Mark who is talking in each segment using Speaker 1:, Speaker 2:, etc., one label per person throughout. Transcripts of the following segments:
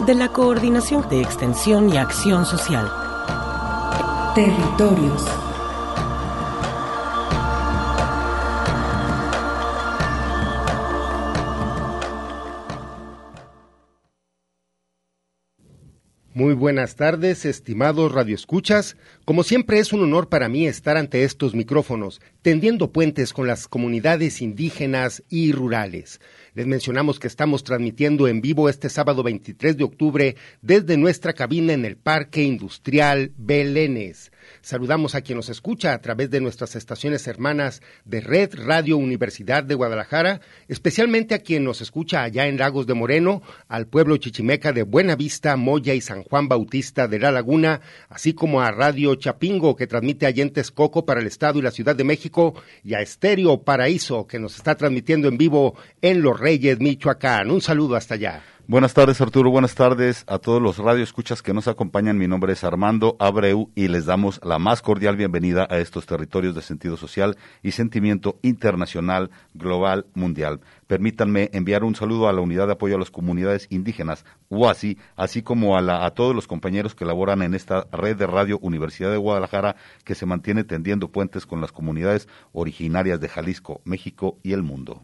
Speaker 1: de la Coordinación de Extensión y Acción Social.
Speaker 2: Territorios.
Speaker 3: Muy buenas tardes, estimados radioescuchas. Como siempre es un honor para mí estar ante estos micrófonos, tendiendo puentes con las comunidades indígenas y rurales. Les mencionamos que estamos transmitiendo en vivo este sábado 23 de octubre desde nuestra cabina en el Parque Industrial Belénes. Saludamos a quien nos escucha a través de nuestras estaciones hermanas de Red Radio Universidad de Guadalajara, especialmente a quien nos escucha allá en Lagos de Moreno, al pueblo chichimeca de Buenavista, Moya y San Juan Bautista de La Laguna, así como a Radio Chapingo que transmite a Yentes Coco para el Estado y la Ciudad de México y a Estéreo Paraíso que nos está transmitiendo en vivo en Los Reyes, Michoacán. Un saludo hasta allá.
Speaker 4: Buenas tardes Arturo, buenas tardes a todos los radioescuchas que nos acompañan. Mi nombre es Armando Abreu y les damos la más cordial bienvenida a estos territorios de sentido social y sentimiento internacional, global, mundial. Permítanme enviar un saludo a la Unidad de Apoyo a las Comunidades Indígenas, UASI, así como a, la, a todos los compañeros que laboran en esta red de radio Universidad de Guadalajara que se mantiene tendiendo puentes con las comunidades originarias de Jalisco, México y el mundo.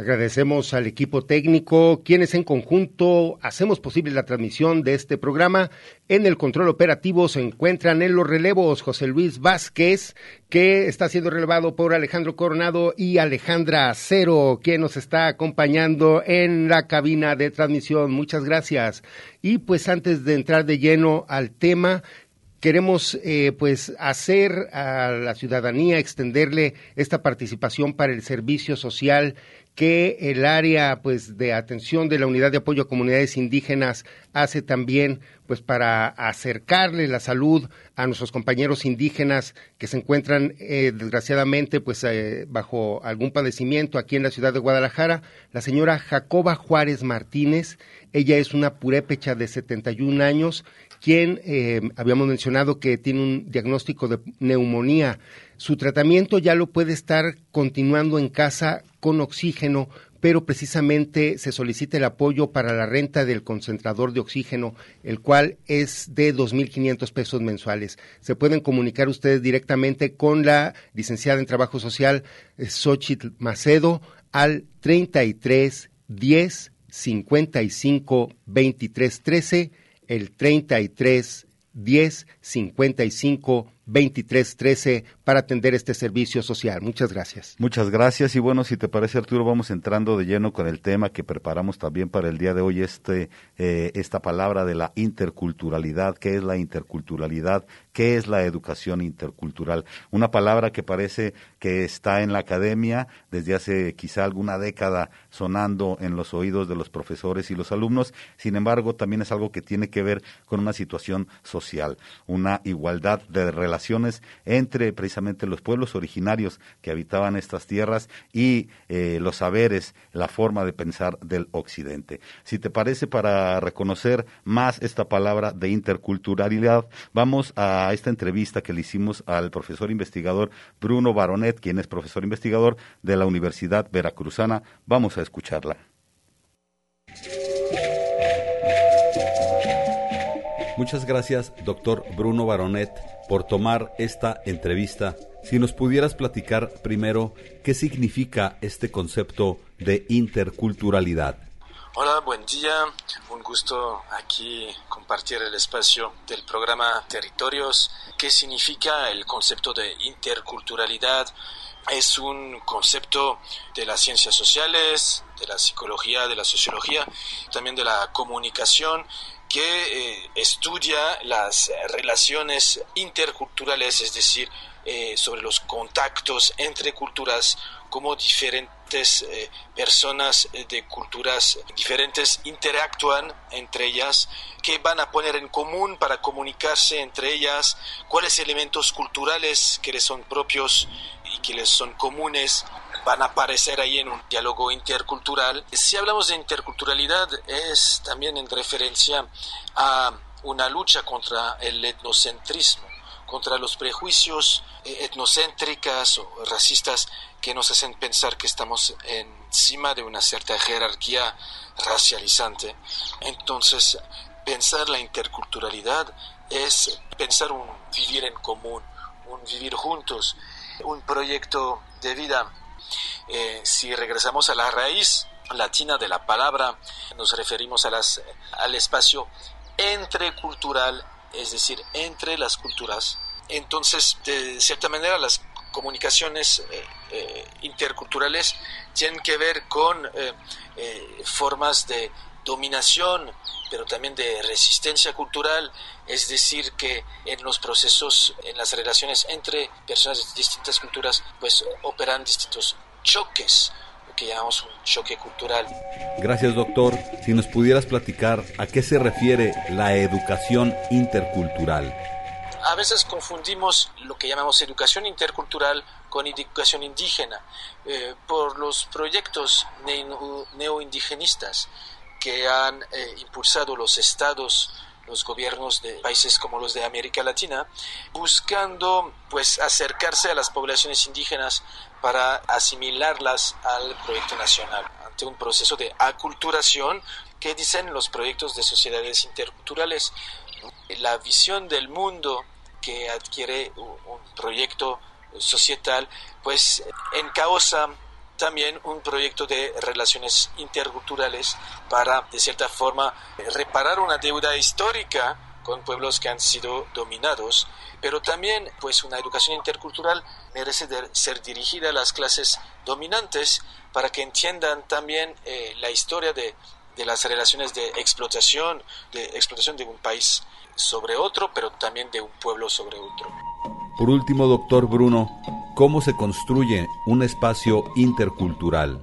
Speaker 3: Agradecemos al equipo técnico, quienes en conjunto hacemos posible la transmisión de este programa. En el control operativo se encuentran en los relevos José Luis Vázquez, que está siendo relevado por Alejandro Coronado y Alejandra Acero, quien nos está acompañando en la cabina de transmisión. Muchas gracias. Y pues antes de entrar de lleno al tema, queremos eh, pues hacer a la ciudadanía extenderle esta participación para el servicio social que el área pues de atención de la unidad de apoyo a comunidades indígenas hace también pues para acercarle la salud a nuestros compañeros indígenas que se encuentran eh, desgraciadamente pues eh, bajo algún padecimiento aquí en la ciudad de Guadalajara la señora Jacoba Juárez Martínez ella es una purépecha de 71 años quien eh, habíamos mencionado que tiene un diagnóstico de neumonía. Su tratamiento ya lo puede estar continuando en casa con oxígeno, pero precisamente se solicita el apoyo para la renta del concentrador de oxígeno, el cual es de 2.500 pesos mensuales. Se pueden comunicar ustedes directamente con la licenciada en Trabajo Social, eh, Xochitl Macedo, al 33 10 55 23 13 el 33 10 55 2313 para atender este servicio social. Muchas gracias.
Speaker 4: Muchas gracias y bueno, si te parece Arturo, vamos entrando de lleno con el tema que preparamos también para el día de hoy, este, eh, esta palabra de la interculturalidad. ¿Qué es la interculturalidad? ¿Qué es la educación intercultural? Una palabra que parece que está en la academia desde hace quizá alguna década sonando en los oídos de los profesores y los alumnos, sin embargo también es algo que tiene que ver con una situación social, una igualdad de relaciones entre precisamente los pueblos originarios que habitaban estas tierras y eh, los saberes, la forma de pensar del occidente. Si te parece, para reconocer más esta palabra de interculturalidad, vamos a esta entrevista que le hicimos al profesor investigador Bruno Baronet, quien es profesor investigador de la Universidad Veracruzana. Vamos a escucharla. Muchas gracias, doctor Bruno Baronet, por tomar esta entrevista. Si nos pudieras platicar primero qué significa este concepto de interculturalidad.
Speaker 5: Hola, buen día. Un gusto aquí compartir el espacio del programa Territorios. ¿Qué significa el concepto de interculturalidad? Es un concepto de las ciencias sociales, de la psicología, de la sociología, también de la comunicación que eh, estudia las relaciones interculturales, es decir, eh, sobre los contactos entre culturas, cómo diferentes eh, personas de culturas diferentes interactúan entre ellas, qué van a poner en común para comunicarse entre ellas, cuáles elementos culturales que les son propios y que les son comunes van a aparecer ahí en un diálogo intercultural. Si hablamos de interculturalidad es también en referencia a una lucha contra el etnocentrismo, contra los prejuicios eh, etnocéntricas o racistas que nos hacen pensar que estamos encima de una cierta jerarquía racializante. Entonces, pensar la interculturalidad es pensar un vivir en común, un vivir juntos, un proyecto de vida eh, si regresamos a la raíz latina de la palabra, nos referimos a las, al espacio entrecultural, es decir, entre las culturas. Entonces, de cierta manera, las comunicaciones eh, eh, interculturales tienen que ver con formas de dominación, pero también de resistencia cultural, es decir, que en los procesos, en las relaciones entre personas de distintas culturas, pues operan distintos choques, que llamamos un choque cultural.
Speaker 4: Gracias, doctor. Si nos pudieras platicar a qué se refiere la educación intercultural.
Speaker 5: A veces confundimos lo que llamamos educación intercultural con educación indígena eh, por los proyectos neoindigenistas que han eh, impulsado los estados los gobiernos de países como los de América Latina, buscando pues acercarse a las poblaciones indígenas para asimilarlas al proyecto nacional ante un proceso de aculturación que dicen los proyectos de sociedades interculturales. La visión del mundo que adquiere un proyecto societal pues encausa también un proyecto de relaciones interculturales para, de cierta forma, reparar una deuda histórica con pueblos que han sido dominados, pero también pues una educación intercultural merece ser dirigida a las clases dominantes para que entiendan también eh, la historia de, de las relaciones de explotación, de explotación de un país sobre otro, pero también de un pueblo sobre otro.
Speaker 4: Por último, doctor Bruno, ¿cómo se construye un espacio intercultural?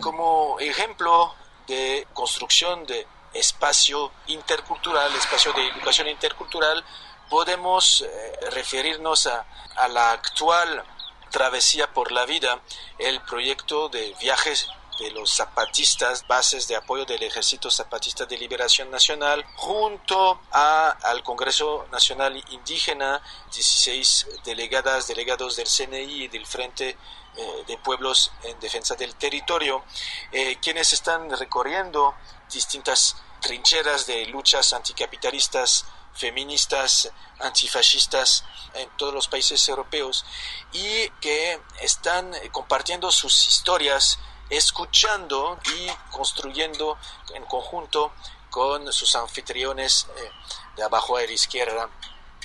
Speaker 5: Como ejemplo de construcción de espacio intercultural, espacio de educación intercultural, podemos eh, referirnos a, a la actual travesía por la vida, el proyecto de viajes de los zapatistas, bases de apoyo del Ejército Zapatista de Liberación Nacional, junto a, al Congreso Nacional Indígena, 16 delegadas, delegados del CNI y del Frente eh, de Pueblos en Defensa del Territorio, eh, quienes están recorriendo distintas trincheras de luchas anticapitalistas, feministas, antifascistas en todos los países europeos y que están compartiendo sus historias escuchando y construyendo en conjunto con sus anfitriones eh, de abajo a la izquierda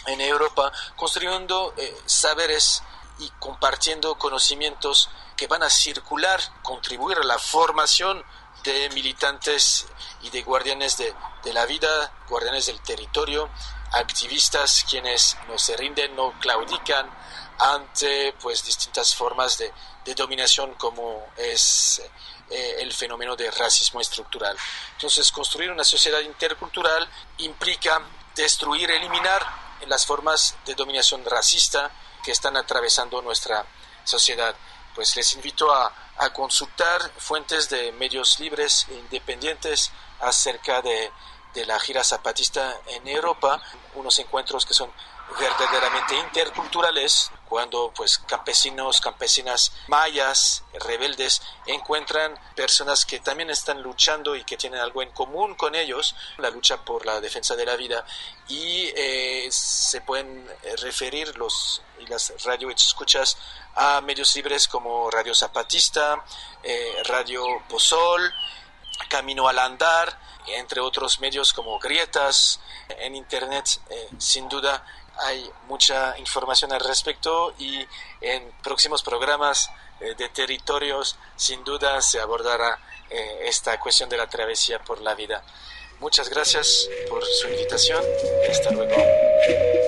Speaker 5: en Europa, construyendo eh, saberes y compartiendo conocimientos que van a circular, contribuir a la formación de militantes y de guardianes de, de la vida, guardianes del territorio, activistas quienes no se rinden, no claudican ante pues distintas formas de, de dominación como es eh, el fenómeno de racismo estructural. Entonces, construir una sociedad intercultural implica destruir, eliminar las formas de dominación racista que están atravesando nuestra sociedad. Pues les invito a, a consultar fuentes de medios libres e independientes acerca de, de la gira zapatista en Europa, unos encuentros que son verdaderamente interculturales cuando pues campesinos, campesinas mayas, rebeldes encuentran personas que también están luchando y que tienen algo en común con ellos, la lucha por la defensa de la vida y eh, se pueden referir los y las radio escuchas a medios libres como Radio Zapatista, eh, Radio Pozol Camino al Andar, entre otros medios como Grietas, en Internet, eh, sin duda hay mucha información al respecto y en próximos programas eh, de territorios sin duda se abordará eh, esta cuestión de la travesía por la vida. Muchas gracias por su invitación. Hasta luego.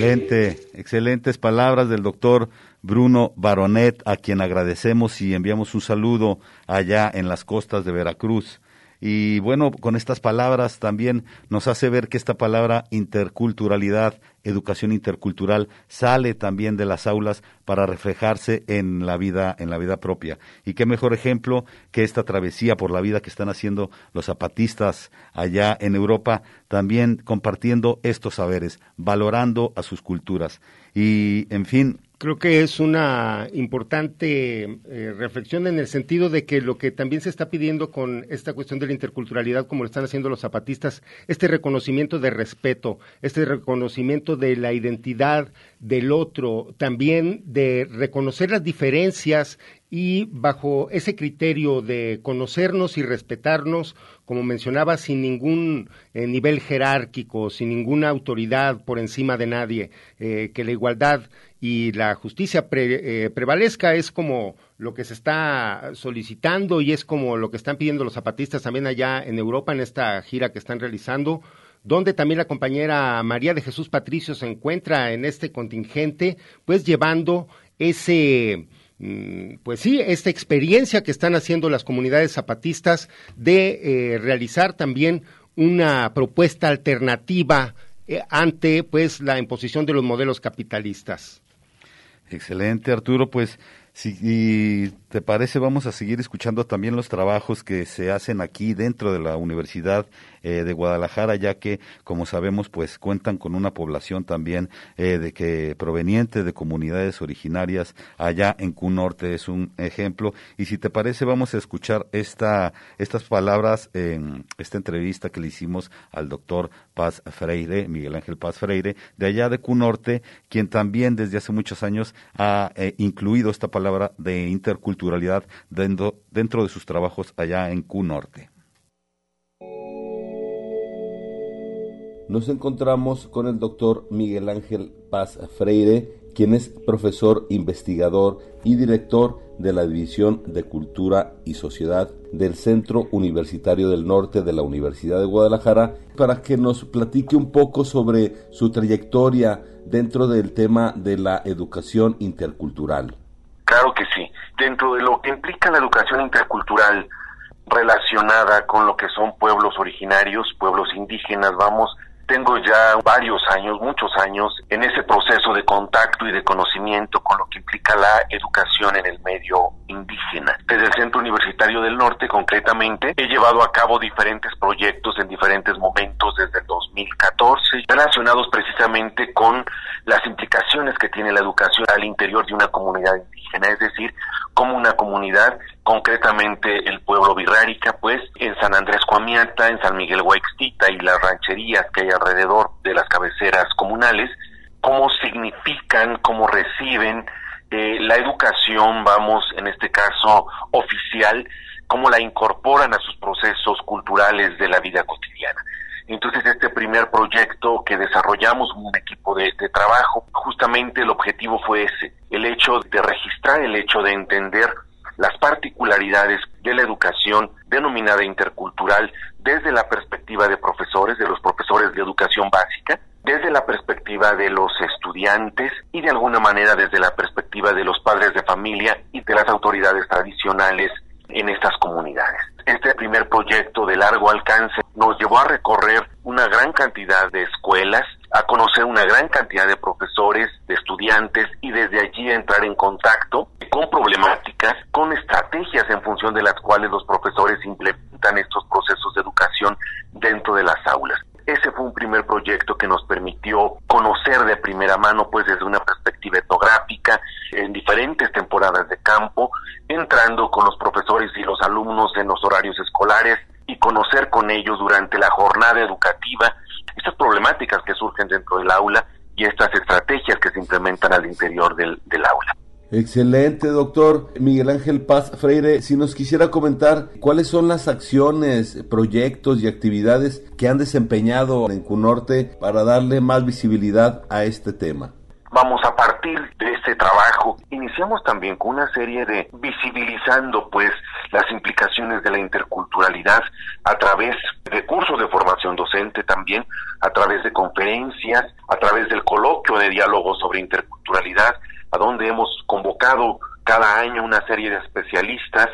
Speaker 4: Excelente, excelentes palabras del doctor Bruno Baronet, a quien agradecemos y enviamos un saludo allá en las costas de Veracruz. Y bueno, con estas palabras también nos hace ver que esta palabra interculturalidad, educación intercultural, sale también de las aulas para reflejarse en la vida, en la vida propia. Y qué mejor ejemplo que esta travesía por la vida que están haciendo los zapatistas allá en Europa, también compartiendo estos saberes, valorando a sus culturas. Y, en fin,
Speaker 3: Creo que es una importante eh, reflexión en el sentido de que lo que también se está pidiendo con esta cuestión de la interculturalidad, como lo están haciendo los zapatistas, este reconocimiento de respeto, este reconocimiento de la identidad del otro, también de reconocer las diferencias y bajo ese criterio de conocernos y respetarnos, como mencionaba, sin ningún eh, nivel jerárquico, sin ninguna autoridad por encima de nadie, eh, que la igualdad y la justicia eh, prevalezca es como lo que se está solicitando y es como lo que están pidiendo los zapatistas también allá en Europa en esta gira que están realizando donde también la compañera María de Jesús Patricio se encuentra en este contingente, pues llevando ese pues sí, esta experiencia que están haciendo las comunidades zapatistas de eh, realizar también una propuesta alternativa eh, ante pues la imposición de los modelos capitalistas.
Speaker 4: Excelente, Arturo, pues si te parece, vamos a seguir escuchando también los trabajos que se hacen aquí dentro de la Universidad eh, de Guadalajara, ya que, como sabemos, pues cuentan con una población también eh, de que proveniente de comunidades originarias allá en Cunorte es un ejemplo. Y si te parece, vamos a escuchar esta, estas palabras en esta entrevista que le hicimos al doctor Paz Freire, Miguel Ángel Paz Freire, de allá de Cunorte, quien también desde hace muchos años ha eh, incluido esta palabra de interculturalidad dentro, dentro de sus trabajos allá en Cunorte.
Speaker 6: nos encontramos con el doctor Miguel Ángel Paz Freire, quien es profesor, investigador y director de la División de Cultura y Sociedad del Centro Universitario del Norte de la Universidad de Guadalajara, para que nos platique un poco sobre su trayectoria dentro del tema de la educación intercultural.
Speaker 7: Claro que sí. Dentro de lo que implica la educación intercultural relacionada con lo que son pueblos originarios, pueblos indígenas, vamos, tengo ya varios años, muchos años, en ese proceso de contacto y de conocimiento con lo que implica la educación en el medio indígena. Desde el Centro Universitario del Norte, concretamente, he llevado a cabo diferentes proyectos en diferentes momentos desde el 2014, relacionados precisamente con las implicaciones que tiene la educación al interior de una comunidad indígena, es decir, como una comunidad, concretamente el pueblo Virrárica, pues en San Andrés Coamiata, en San Miguel Guaixtita y las rancherías que hay alrededor de las cabeceras comunales, cómo significan, cómo reciben eh, la educación, vamos, en este caso oficial, cómo la incorporan a sus procesos culturales de la vida cotidiana. Entonces, este primer proyecto que desarrollamos, un equipo de, de, trabajo, justamente el objetivo fue ese, el hecho de registrar, el hecho de entender las particularidades de la educación denominada intercultural desde la perspectiva de profesores, de los profesores de educación básica, desde la perspectiva de los estudiantes y de alguna manera desde la perspectiva de los padres de familia y de las autoridades tradicionales en estas comunidades. Este primer proyecto de largo alcance nos llevó a recorrer una gran cantidad de escuelas, a conocer una gran cantidad de profesores, de estudiantes y desde allí entrar en contacto con problemáticas, con estrategias en función de las cuales los profesores implementan estos procesos de educación dentro de las aulas. Ese fue un primer proyecto que nos permitió conocer de primera mano, pues desde una perspectiva etnográfica, en diferentes temporadas de campo, entrando con los profesores y los alumnos en los horarios escolares y conocer con ellos durante la jornada educativa estas problemáticas que surgen dentro del aula y estas estrategias que se implementan al interior del, del aula.
Speaker 6: Excelente, doctor Miguel Ángel Paz Freire. Si nos quisiera comentar cuáles son las acciones, proyectos y actividades que han desempeñado en CUNORTE para darle más visibilidad a este tema.
Speaker 7: Vamos a partir de este trabajo. Iniciamos también con una serie de visibilizando pues las implicaciones de la interculturalidad a través de cursos de formación docente también, a través de conferencias, a través del coloquio de diálogo sobre interculturalidad, a donde hemos convocado cada año una serie de especialistas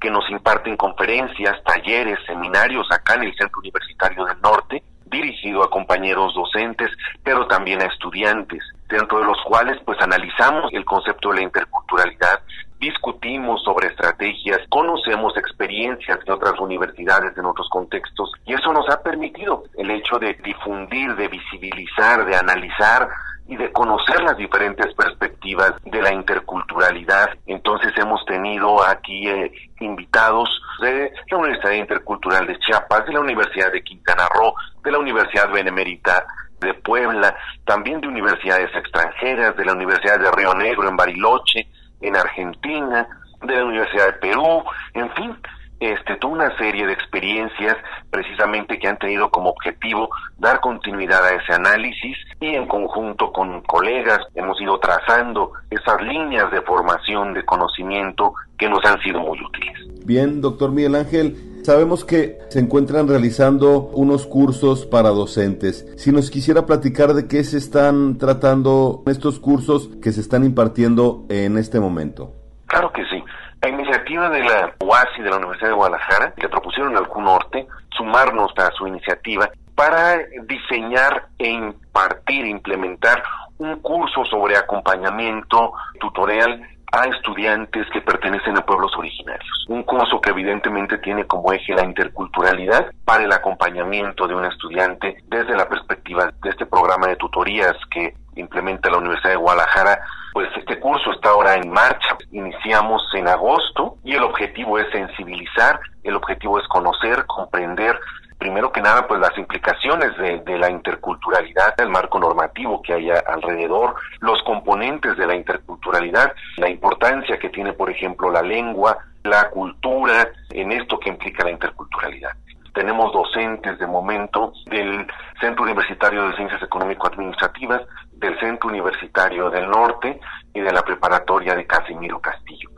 Speaker 7: que nos imparten conferencias, talleres, seminarios acá en el Centro Universitario del Norte, dirigido a compañeros docentes, pero también a estudiantes dentro de los cuales pues analizamos el concepto de la interculturalidad, discutimos sobre estrategias, conocemos experiencias de otras universidades en otros contextos y eso nos ha permitido el hecho de difundir, de visibilizar, de analizar y de conocer las diferentes perspectivas de la interculturalidad. Entonces hemos tenido aquí eh, invitados de la Universidad Intercultural de Chiapas, de la Universidad de Quintana Roo, de la Universidad Benemérita de Puebla, también de universidades extranjeras, de la Universidad de Río Negro en Bariloche, en Argentina, de la Universidad de Perú, en fin, este, toda una serie de experiencias precisamente que han tenido como objetivo dar continuidad a ese análisis y en conjunto con colegas hemos ido trazando esas líneas de formación de conocimiento que nos han sido muy útiles.
Speaker 6: Bien, doctor Miguel Ángel, Sabemos que se encuentran realizando unos cursos para docentes. Si nos quisiera platicar de qué se están tratando estos cursos que se están impartiendo en este momento.
Speaker 7: Claro que sí. La iniciativa de la UASI de la Universidad de Guadalajara le propusieron al CUNORTE sumarnos a su iniciativa para diseñar e impartir, implementar un curso sobre acompañamiento tutorial a estudiantes que pertenecen a pueblos originarios. Un curso que evidentemente tiene como eje la interculturalidad para el acompañamiento de un estudiante desde la perspectiva de este programa de tutorías que implementa la Universidad de Guadalajara. Pues este curso está ahora en marcha. Iniciamos en agosto y el objetivo es sensibilizar, el objetivo es conocer, comprender primero que nada, pues las implicaciones de, la interculturalidad, el marco normativo que hay alrededor, los componentes de la interculturalidad, la importancia que tiene, por ejemplo, la lengua, la cultura, en esto que implica la interculturalidad. Tenemos docentes de momento del Centro Universitario de Ciencias Económico-Administrativas, del Centro Universitario del Norte y de la Preparatoria de Casimiro Castillo.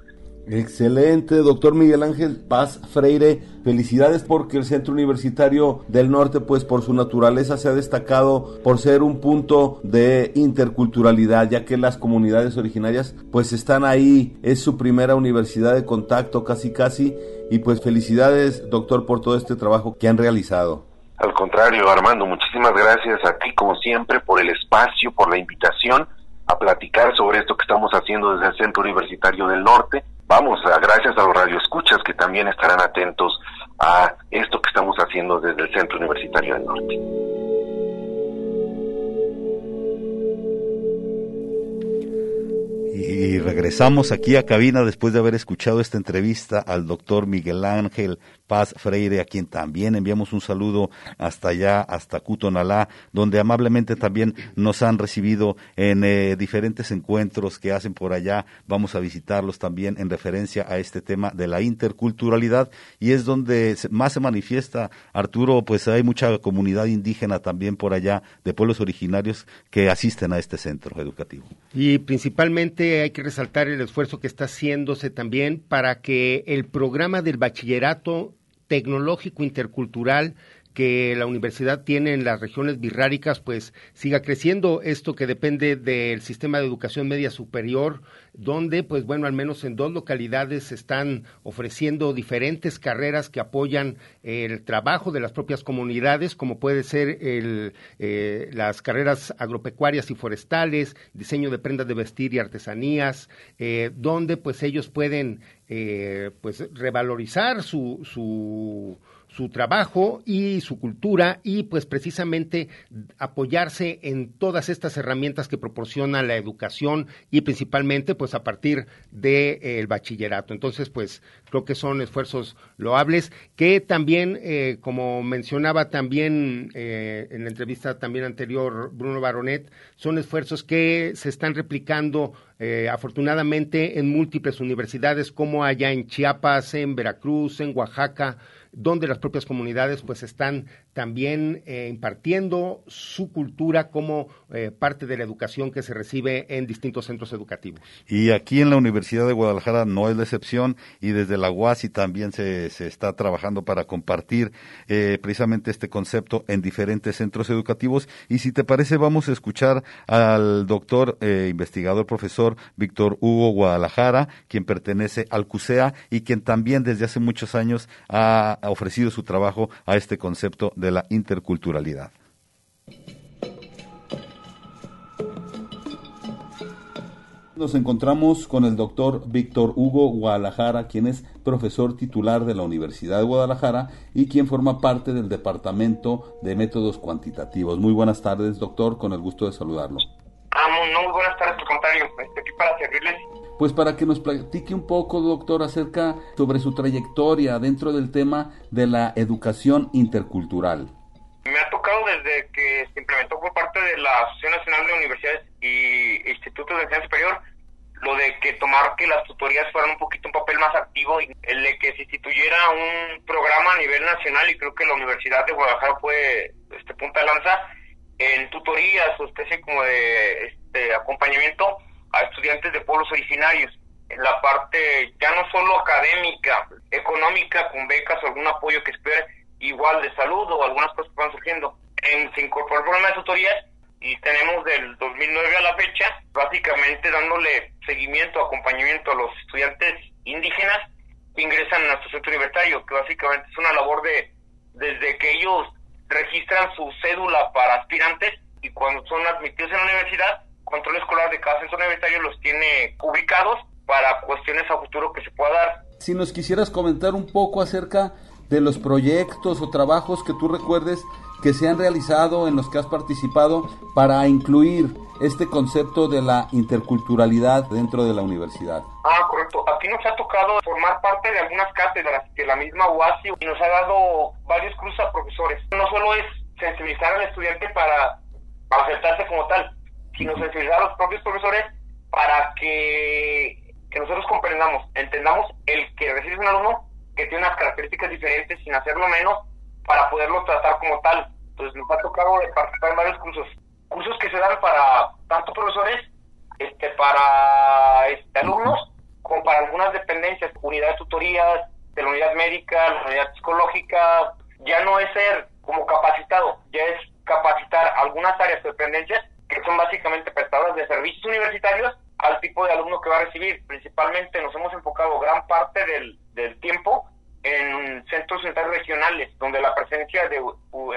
Speaker 6: Excelente, doctor Miguel Ángel Paz Freire. Felicidades porque el Centro Universitario del Norte, pues por su naturaleza se ha destacado por ser un punto de interculturalidad, ya que las comunidades originarias pues están ahí, es su primera universidad de contacto casi casi y pues felicidades doctor por todo este trabajo que han realizado.
Speaker 7: Al contrario, Armando, muchísimas gracias a ti como siempre por el espacio, por la invitación a platicar sobre esto que estamos haciendo desde el Centro Universitario del Norte vamos, gracias a los radioescuchas que también estarán atentos a esto que estamos haciendo desde el Centro Universitario del Norte.
Speaker 4: Y regresamos aquí a cabina después de haber escuchado esta entrevista al doctor Miguel Ángel Paz Freire, a quien también enviamos un saludo hasta allá, hasta Cutonalá, donde amablemente también nos han recibido en eh, diferentes encuentros que hacen por allá. Vamos a visitarlos también en referencia a este tema de la interculturalidad y es donde más se manifiesta, Arturo, pues hay mucha comunidad indígena también por allá, de pueblos originarios que asisten a este centro educativo.
Speaker 3: Y principalmente hay que resaltar el esfuerzo que está haciéndose también para que el programa del bachillerato tecnológico intercultural que la universidad tiene en las regiones birráricas, pues siga creciendo. Esto que depende del sistema de educación media superior, donde, pues bueno, al menos en dos localidades se están ofreciendo diferentes carreras que apoyan el trabajo de las propias comunidades, como puede ser eh, las carreras agropecuarias y forestales, diseño de prendas de vestir y artesanías, eh, donde pues ellos pueden eh, pues revalorizar su, su su trabajo y su cultura y pues precisamente apoyarse en todas estas herramientas que proporciona la educación y principalmente pues a partir del de, bachillerato. Entonces pues creo que son esfuerzos loables que también, eh, como mencionaba también eh, en la entrevista también anterior Bruno Baronet, son esfuerzos que se están replicando eh, afortunadamente en múltiples universidades como allá en Chiapas, en Veracruz, en Oaxaca, donde las propias comunidades pues están también eh, impartiendo su cultura como eh, parte de la educación que se recibe en distintos centros educativos.
Speaker 4: Y aquí en la Universidad de Guadalajara no es la excepción y desde la UASI también se, se está trabajando para compartir eh, precisamente este concepto en diferentes centros educativos. Y si te parece vamos a escuchar al doctor investigador profesor Víctor Hugo Guadalajara, quien pertenece al CUSEA y quien también desde hace muchos años ha ofrecido su trabajo a este concepto de la interculturalidad.
Speaker 6: Nos encontramos con el doctor Víctor Hugo Guadalajara, quien es profesor titular de la Universidad de Guadalajara y quien forma parte del Departamento de Métodos Cuantitativos. Muy buenas tardes, doctor, con el gusto de saludarlo.
Speaker 8: Ah, muy, buenas tardes, estoy aquí para servirles.
Speaker 6: Pues para que nos platique un poco, doctor, acerca sobre su trayectoria dentro del tema de la educación intercultural.
Speaker 8: Me ha tocado desde que se implementó por parte de la Asociación Nacional de Universidades y Institutos de Enseñanza Superior lo de que tomar que las tutorías fueran un poquito un papel más activo y el de que se instituyera un programa a nivel nacional y creo que la Universidad de Guadalajara fue este punta de lanza en tutorías o especie como de este, acompañamiento a estudiantes de pueblos originarios. En la parte ya no solo académica, económica, con becas o algún apoyo que espere, igual de salud o algunas cosas que van surgiendo. En, se incorporó el programa de tutorías y tenemos del 2009 a la fecha, básicamente dándole seguimiento, acompañamiento a los estudiantes indígenas que ingresan a nuestro centro universitario, que básicamente es una labor de, desde que ellos registran su cédula para aspirantes y cuando son admitidos en la universidad, control escolar de cada centro universitario los tiene ubicados para cuestiones a futuro que se pueda dar.
Speaker 6: Si nos quisieras comentar un poco acerca de los proyectos o trabajos que tú recuerdes que se han realizado, en los que has participado, para incluir este concepto de la interculturalidad dentro de la universidad.
Speaker 8: Ah, correcto. Aquí nos ha tocado formar parte de algunas cátedras de la misma UASI y nos ha dado varios cursos a profesores. No solo es sensibilizar al estudiante para aceptarse como tal, sino sensibilizar a los propios profesores para que, que nosotros comprendamos, entendamos el que recibe un alumno que tiene unas características diferentes sin hacerlo menos para poderlo tratar como tal. Entonces nos ha tocado participar en varios cursos, cursos que se dan para tanto profesores, este, para este, alumnos, como para algunas dependencias, unidades tutorías, de la unidad médica, la unidad psicológica, ya no es ser como capacitado, ya es capacitar algunas áreas de dependencias que son básicamente prestadoras de servicios universitarios al tipo de alumno que va a recibir. Principalmente nos hemos enfocado gran parte del, del tiempo en centros sanitarios regionales, donde la presencia de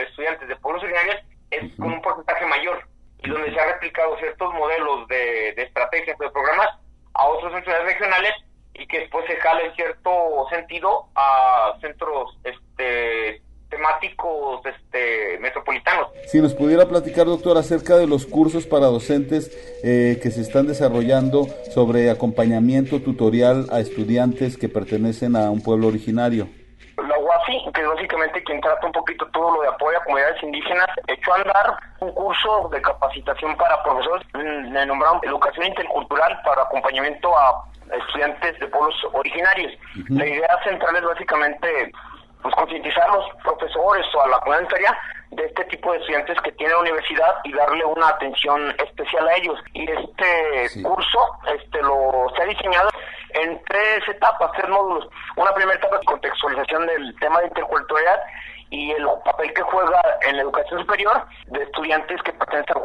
Speaker 8: estudiantes de pueblos originarios es con un porcentaje mayor y donde se han replicado ciertos modelos de, de estrategias, de programas a otros centros regionales y que después se jala en cierto sentido a centros este, temáticos este, metropolitanos.
Speaker 6: Si nos pudiera platicar, doctor, acerca de los cursos para docentes eh, que se están desarrollando sobre acompañamiento tutorial a estudiantes que pertenecen a un pueblo originario.
Speaker 8: La UASI, que es básicamente quien trata un poquito todo lo de apoyo a comunidades indígenas, echó a andar un curso de capacitación para profesores, le nombraron Educación Intercultural para acompañamiento a estudiantes de pueblos originarios. La idea central es básicamente pues concientizar a los profesores o a la comunidad de este tipo de estudiantes que tiene la universidad y darle una atención especial a ellos. Y este curso este lo se ha diseñado en tres etapas, tres módulos. Una primera etapa contextualización del tema de interculturalidad y el papel que juega en la educación superior de estudiantes que pertenecen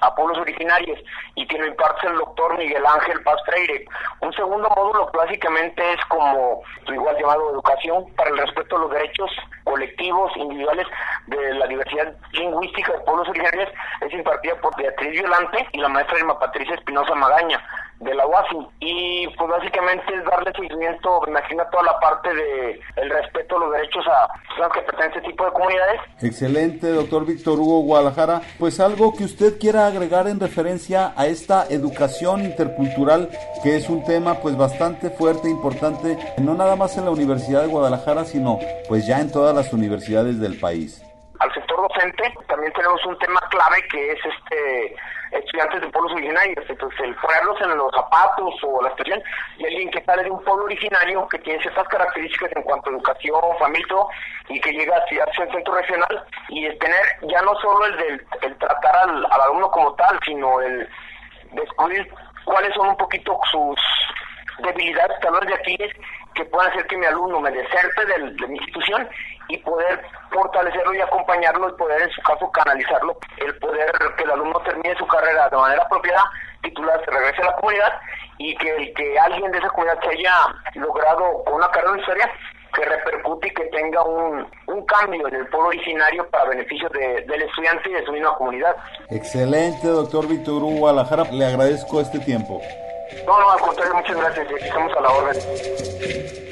Speaker 8: a pueblos, originarios y que lo imparte el doctor Miguel Ángel Paz Freire. Un segundo módulo básicamente es como igual llamado educación para el respeto a los derechos colectivos, individuales de la diversidad lingüística de pueblos originarios es impartida por Beatriz Violante y la maestra Irma Patricia Espinosa Magaña de la UASI y pues básicamente es darle seguimiento, imagino, toda la parte de el respeto a los derechos a personas que pertenecen a este tipo de comunidades.
Speaker 4: Excelente, doctor Víctor Hugo Guadalajara. Pues algo que usted quiera agregar en referencia a esta educación intercultural, que es un tema pues bastante fuerte, importante, no nada más en la Universidad de Guadalajara, sino pues ya en todas las universidades del país.
Speaker 8: Al sector docente también tenemos un tema clave que es este estudiantes de pueblos originarios. Entonces, el ponerlos en los zapatos o la expresión y alguien que sale de un pueblo originario que tiene ciertas características en cuanto a educación, familia y que llega hacia un centro regional y el tener ya no solo el del el tratar al, alumno como tal, sino el descubrir cuáles son un poquito sus debilidades, tal vez de aquí que puedan hacer que mi alumno me deserte de mi institución y poder fortalecerlo y acompañarlo y poder en su caso canalizarlo, el poder que el alumno termine su carrera de manera apropiada, titular se regrese a la comunidad y que, que alguien de esa comunidad se haya logrado con una carrera de historia que repercute y que tenga un, un cambio en el pueblo originario para beneficio del estudiante y de su misma comunidad.
Speaker 4: Excelente, doctor Víctor Guadalajara. Le agradezco este tiempo.
Speaker 8: No, no, al contrario, muchas gracias. Estamos a la orden.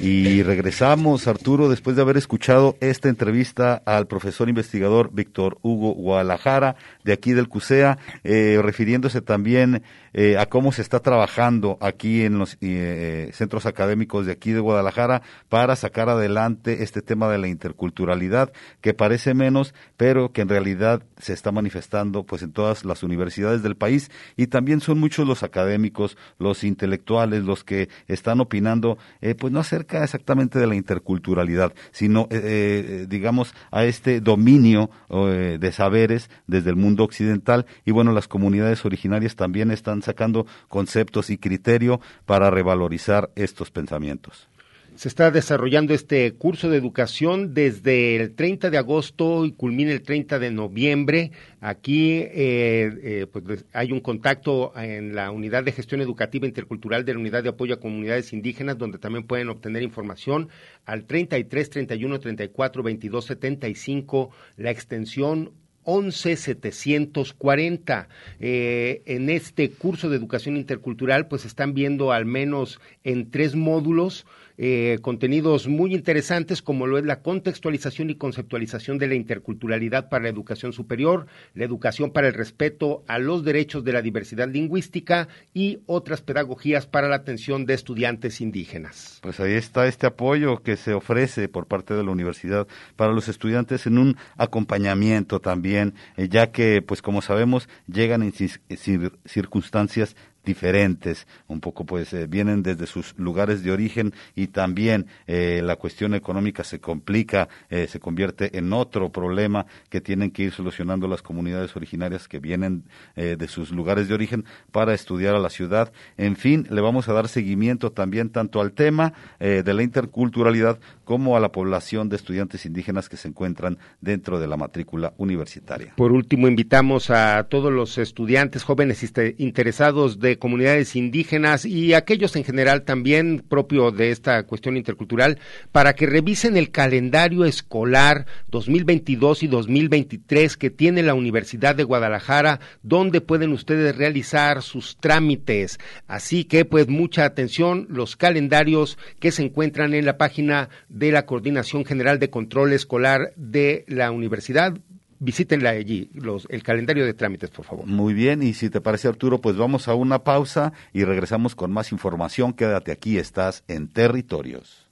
Speaker 4: Y regresamos, Arturo, después de haber escuchado esta entrevista al profesor investigador Víctor Hugo Guadalajara, de aquí del CUSEA, eh, refiriéndose también eh, a cómo se está trabajando aquí en los eh, centros académicos de aquí de Guadalajara para sacar adelante este tema de la interculturalidad, que parece menos, pero que en realidad se está manifestando pues en todas las universidades del país y también son muchos los académicos, los intelectuales, los que están opinando, pues no acerca exactamente de la interculturalidad, sino, eh, eh, digamos, a este dominio eh, de saberes desde el mundo occidental. Y bueno, las comunidades originarias también están sacando conceptos y criterio para revalorizar estos pensamientos.
Speaker 3: Se está desarrollando este curso de educación desde el 30 de agosto y culmina el 30 de noviembre. Aquí eh, eh, pues hay un contacto en la Unidad de Gestión Educativa Intercultural de la Unidad de Apoyo a Comunidades Indígenas, donde también pueden obtener información al 33 31 34 22 75, la extensión 11740. Eh, en este curso de educación intercultural, pues están viendo al menos en tres módulos eh, contenidos muy interesantes como lo es la contextualización y conceptualización de la interculturalidad para la educación superior, la educación para el respeto a los derechos de la diversidad lingüística y otras pedagogías para la atención de estudiantes indígenas.
Speaker 4: Pues ahí está este apoyo que se ofrece por parte de la universidad para los estudiantes en un acompañamiento también, eh, ya que, pues como sabemos, llegan en circunstancias diferentes, un poco pues eh, vienen desde sus lugares de origen y también eh, la cuestión económica se complica, eh, se convierte en otro problema que tienen que ir solucionando las comunidades originarias que vienen de sus lugares de origen para estudiar a la ciudad. En fin, le vamos a dar seguimiento también tanto al tema de la interculturalidad como a la población de estudiantes indígenas que se encuentran dentro de la matrícula universitaria.
Speaker 3: Por último, invitamos a todos los estudiantes jóvenes interesados de comunidades indígenas y aquellos en general también propio de esta cuestión intercultural para que revisen el calendario escolar 2022 y 2023 que tiene la Universidad de Guadalajara donde pueden ustedes realizar sus trámites. Así que pues mucha atención los calendarios que se encuentran en la página la Coordinación General de Control Escolar de la Universidad visítenla allí, los, el calendario de trámites, por favor.
Speaker 4: Muy bien, y si te parece, Arturo, pues vamos a una pausa y regresamos con más información. Quédate aquí, estás en Territorios.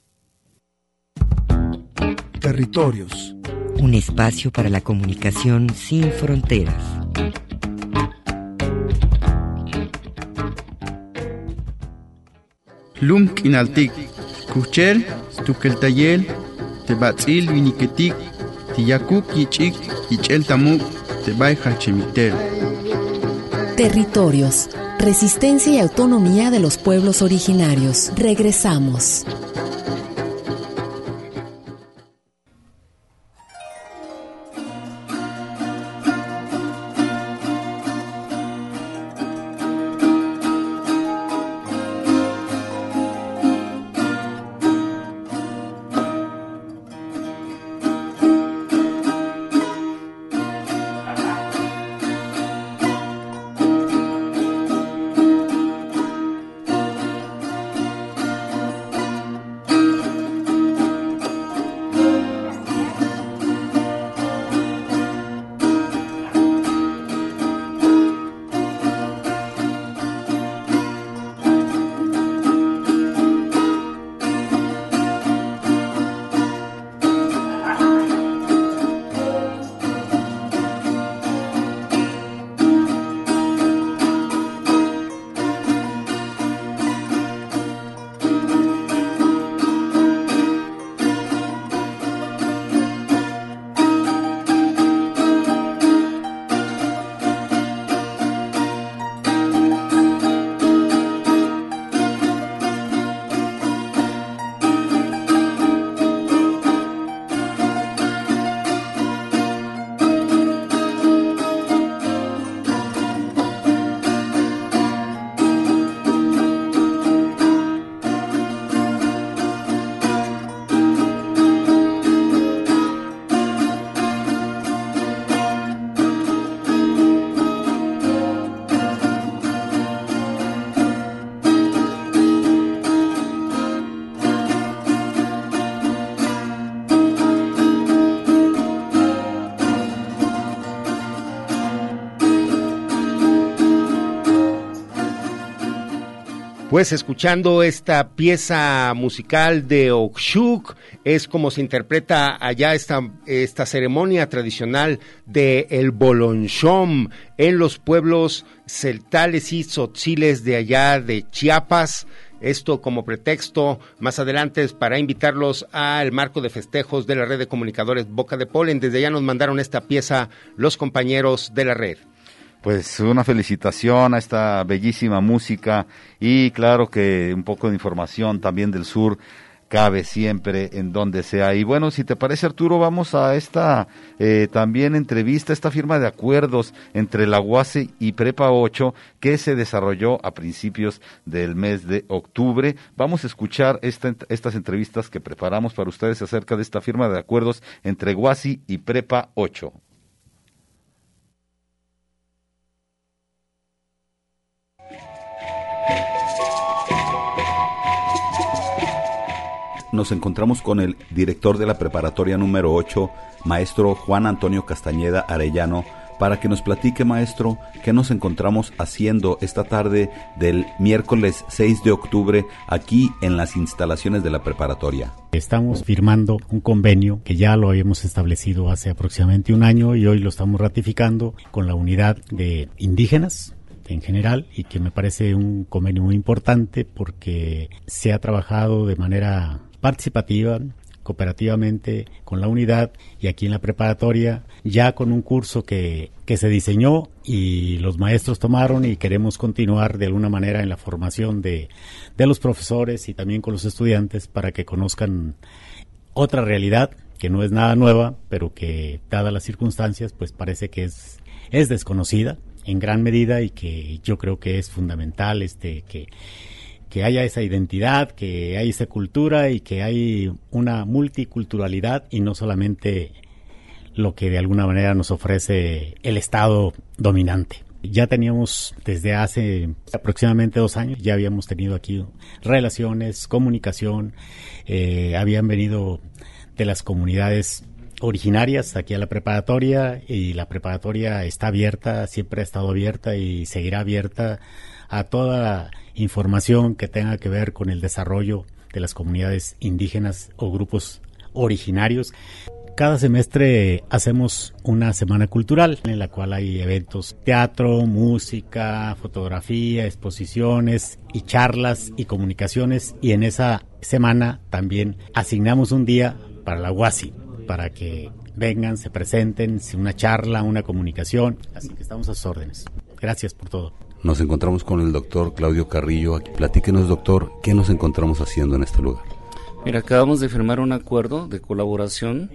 Speaker 2: Territorios.
Speaker 9: Un espacio para la comunicación sin fronteras.
Speaker 10: Lumk inaltik, kuchel, tukeltayel, tebatzil viniketik,
Speaker 2: Territorios, resistencia y autonomía de los pueblos originarios. Regresamos.
Speaker 3: Pues escuchando esta pieza musical de Okshuk, es como se interpreta allá esta, esta ceremonia tradicional de el Bolonchom en los pueblos celtales y tzotziles de allá de Chiapas. Esto como pretexto más adelante para invitarlos al marco de festejos de la red de comunicadores Boca de Polen. Desde allá nos mandaron esta pieza los compañeros de la red.
Speaker 4: Pues una felicitación a esta bellísima música y claro que un poco de información también del sur cabe siempre en donde sea. Y bueno, si te parece Arturo, vamos a esta eh, también entrevista, esta firma de acuerdos entre la UASE y Prepa 8 que se desarrolló a principios del mes de octubre. Vamos a escuchar estas entrevistas que preparamos para ustedes acerca de esta firma de acuerdos entre UASI y Prepa 8.
Speaker 6: Nos encontramos con el director de la preparatoria número 8, maestro Juan Antonio Castañeda Arellano, para que nos platique, maestro, qué nos encontramos haciendo esta tarde del miércoles 6 de octubre aquí en las instalaciones de la preparatoria.
Speaker 11: Estamos firmando un convenio que ya lo habíamos establecido hace aproximadamente un año y hoy lo estamos ratificando con la unidad de indígenas en general y que me parece un convenio muy importante porque se ha trabajado de manera participativa, cooperativamente con la unidad y aquí en la preparatoria, ya con un curso que, que se diseñó y los maestros tomaron y queremos continuar de alguna manera en la formación de, de los profesores y también con los estudiantes para que conozcan otra realidad que no es nada nueva, pero que dadas las circunstancias, pues parece que es, es desconocida en gran medida y que yo creo que es fundamental este que que haya esa identidad, que hay esa cultura y que hay una multiculturalidad y no solamente lo que de alguna manera nos ofrece el Estado dominante. Ya teníamos desde hace aproximadamente dos años, ya habíamos tenido aquí relaciones, comunicación, eh, habían venido de las comunidades originarias aquí a la preparatoria y la preparatoria está abierta, siempre ha estado abierta y seguirá abierta a toda información que tenga que ver con el desarrollo de las comunidades indígenas o grupos originarios. Cada semestre hacemos una semana cultural en la cual hay eventos, teatro, música, fotografía, exposiciones y charlas y comunicaciones y en esa semana también asignamos un día para la UASI, para que vengan, se presenten, una charla, una comunicación, así que estamos a sus órdenes. Gracias por todo.
Speaker 6: Nos encontramos con el doctor Claudio Carrillo. Aquí. Platíquenos, doctor, ¿qué nos encontramos haciendo en este lugar?
Speaker 12: Mira, acabamos de firmar un acuerdo de colaboración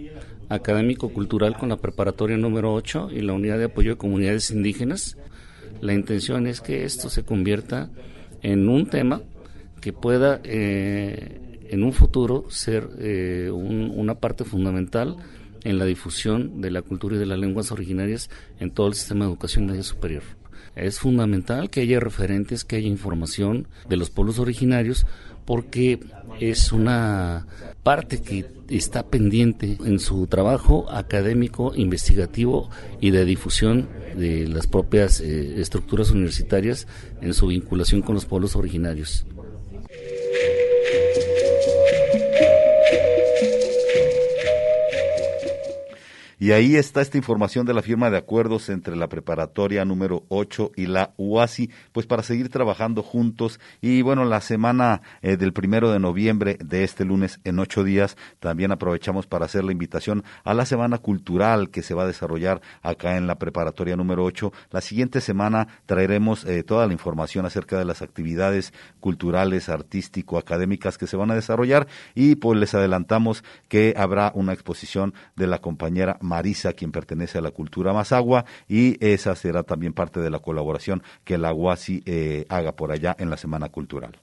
Speaker 12: académico-cultural con la preparatoria número 8 y la unidad de apoyo de comunidades indígenas. La intención es que esto se convierta en un tema que pueda eh, en un futuro ser eh, una parte fundamental en la difusión de la cultura y de las lenguas originarias en todo el sistema de educación media superior. Es fundamental que haya referentes, que haya información de los pueblos originarios, porque es una parte que está pendiente en su trabajo académico, investigativo y de difusión de las propias eh, estructuras universitarias en su vinculación con los pueblos originarios.
Speaker 4: Y ahí está esta información de la firma de acuerdos entre la preparatoria número 8 y la UASI, pues para seguir trabajando juntos. Y bueno, la semana eh, del primero de noviembre de este lunes en ocho días, también aprovechamos para hacer la invitación a la semana cultural que se va a desarrollar acá en la preparatoria número 8. La siguiente semana traeremos eh, toda la información acerca de las actividades culturales, artístico, académicas que se van a desarrollar y pues les adelantamos que habrá una exposición de la compañera Marisa, quien pertenece a la cultura Mazagua, y esa será también parte de la colaboración que la UASI eh, haga por allá en la Semana Cultural.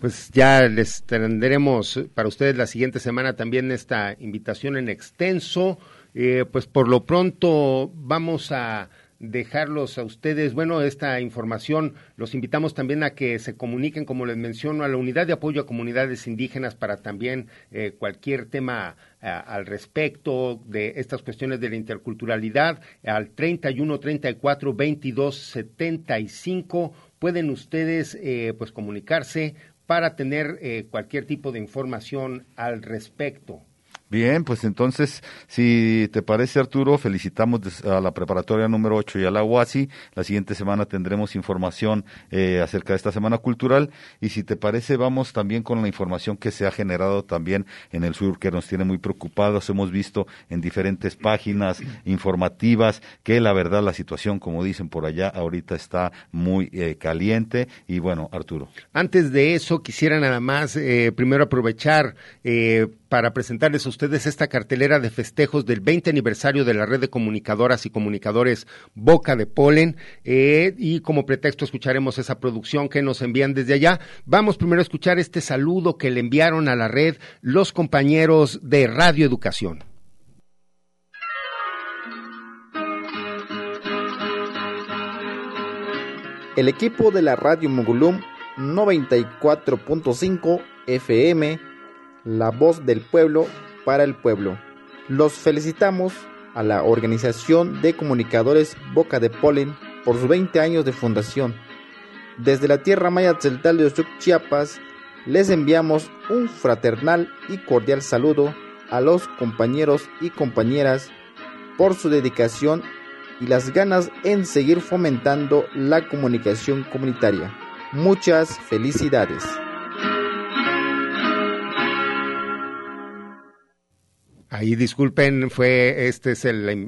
Speaker 3: Pues ya les tendremos para ustedes la siguiente semana también esta invitación en extenso. Eh, pues por lo pronto vamos a dejarlos a ustedes, bueno, esta información, los invitamos también a que se comuniquen, como les menciono, a la unidad de apoyo a comunidades indígenas para también eh, cualquier tema eh, al respecto de estas cuestiones de la interculturalidad, al 31 34 22 75 pueden ustedes eh, pues comunicarse para tener eh, cualquier tipo de información al respecto.
Speaker 4: Bien, pues entonces, si te parece Arturo, felicitamos a la preparatoria número 8 y a la UASI. La siguiente semana tendremos información eh, acerca de esta Semana Cultural. Y si te parece, vamos también con la información que se ha generado también en el sur, que nos tiene muy preocupados. Hemos visto en diferentes páginas informativas que la verdad la situación, como dicen por allá, ahorita está muy eh, caliente. Y bueno, Arturo.
Speaker 3: Antes de eso, quisiera nada más eh, primero aprovechar para presentarles a ustedes esta cartelera de festejos del 20 aniversario de la red de comunicadoras y comunicadores Boca de Polen eh, y como pretexto escucharemos esa producción que nos envían desde allá. Vamos primero a escuchar este saludo que le enviaron a la red los compañeros de Radio Educación.
Speaker 13: El equipo de la Radio Mogulum 94.5 FM la voz del pueblo para el pueblo. Los felicitamos a la Organización de Comunicadores Boca de Polen por sus 20 años de fundación. Desde la tierra maya celtal de Ochuc, Chiapas, les enviamos un fraternal y cordial saludo a los compañeros y compañeras por su dedicación y las ganas en seguir fomentando la comunicación comunitaria. Muchas felicidades.
Speaker 3: Ahí disculpen, fue este es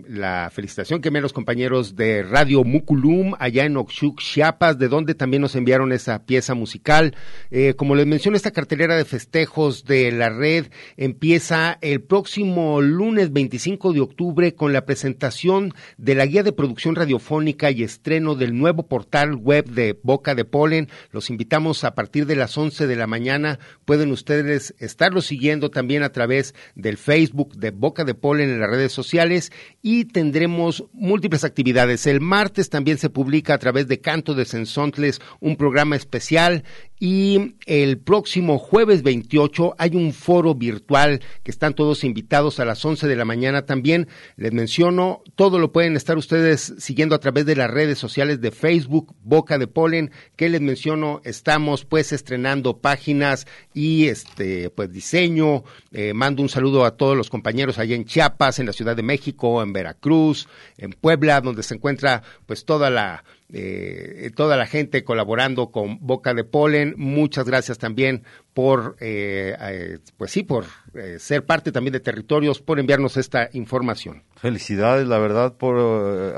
Speaker 3: la felicitación que me los compañeros de Radio Muculum allá en Oxuc, Chiapas, de donde también nos enviaron esa pieza musical. Eh, como les menciono, esta cartelera de festejos de la red empieza el próximo lunes 25 de octubre con la presentación de la guía de producción radiofónica y estreno del nuevo portal web de Boca de Polen. Los invitamos a partir de las 11 de la mañana. Pueden ustedes estarlo siguiendo también a través del Facebook de Boca de Polen en las redes sociales y tendremos múltiples actividades. El martes también se publica a través de Canto de Sensontles un programa especial y el próximo jueves 28 hay un foro virtual que están todos invitados a las 11 de la mañana también. Les menciono, todo lo pueden estar ustedes siguiendo a través de las redes sociales de Facebook, Boca de Polen, que les menciono, estamos pues estrenando páginas y este pues diseño. Eh, mando un saludo a todos los compañeros allá en Chiapas, en la Ciudad de México, en Veracruz, en Puebla, donde se encuentra pues toda la eh, toda la gente colaborando con Boca de Polen. Muchas gracias también por, eh, eh, pues sí, por eh, ser parte también de territorios, por enviarnos esta información.
Speaker 4: Felicidades, la verdad, por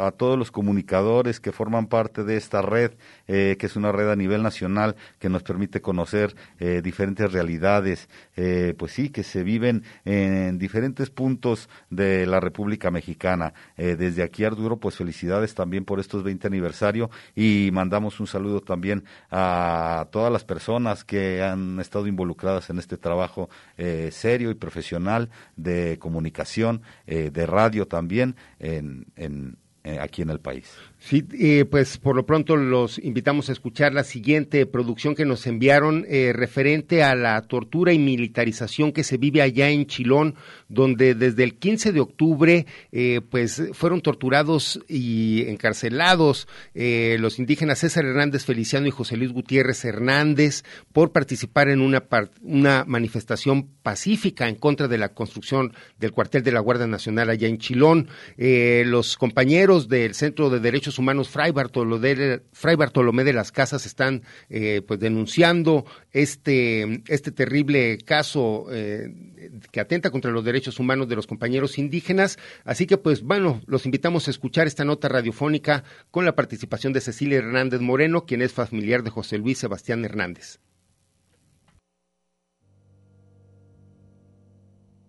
Speaker 4: a todos los comunicadores que forman parte de esta red, que es una red a nivel nacional que nos permite conocer diferentes realidades, pues sí, que se viven en diferentes puntos de la República Mexicana. desde aquí, Arturo, pues felicidades también por estos 20 aniversario y mandamos un saludo también a todas las personas que han estado involucradas en este trabajo eh, serio y profesional de comunicación, eh, de radio también, en, en, eh, aquí en el país.
Speaker 3: Sí, pues por lo pronto los invitamos a escuchar la siguiente producción que nos enviaron eh, referente a la tortura y militarización que se vive allá en Chilón, donde desde el 15 de octubre eh, pues fueron torturados y encarcelados eh, los indígenas César Hernández Feliciano y José Luis Gutiérrez Hernández por participar en una manifestación pacífica en contra de la construcción del cuartel de la Guardia Nacional allá en Chilón. los compañeros del Centro de Derechos Humanos Fray Bartolomé, de las Casas están eh, pues denunciando este, este terrible caso eh, que atenta contra los derechos humanos de los compañeros indígenas. Así que pues bueno, los invitamos a escuchar esta nota radiofónica con la participación de Cecilia Hernández Moreno, quien es familiar de José Luis Sebastián Hernández.